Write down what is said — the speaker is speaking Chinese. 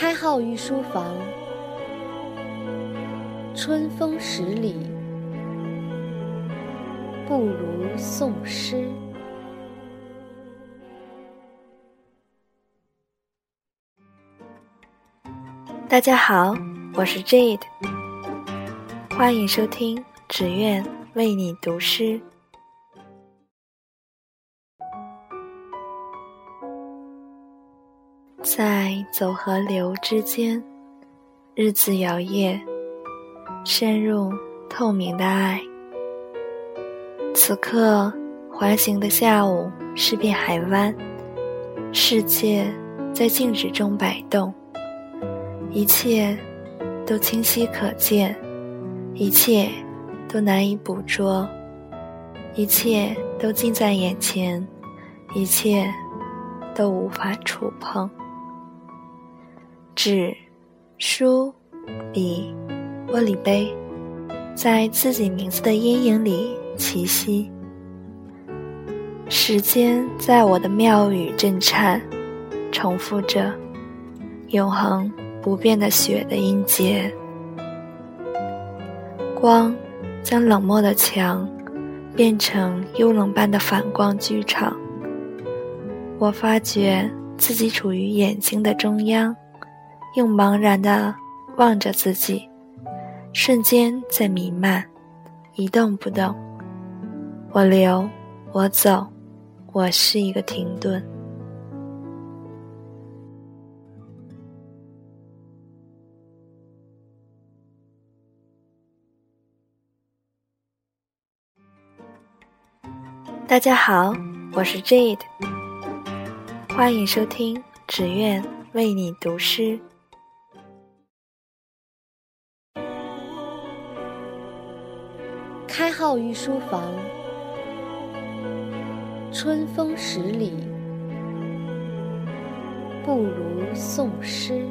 开号御书房，春风十里，不如送诗。大家好，我是 Jade，欢迎收听只愿为你读诗。在走和流之间，日子摇曳，深入透明的爱。此刻，环形的下午是片海湾，世界在静止中摆动，一切都清晰可见，一切都难以捕捉，一切都近在眼前，一切都无法触碰。纸、书、笔、玻璃杯，在自己名字的阴影里栖息。时间在我的庙宇震颤，重复着永恒不变的雪的音节。光将冷漠的墙变成幽冷般的反光剧场。我发觉自己处于眼睛的中央。用茫然的望着自己，瞬间在弥漫，一动不动。我留，我走，我是一个停顿。大家好，我是 Jade，欢迎收听只愿为你读诗。开号御书房，春风十里，不如诵诗。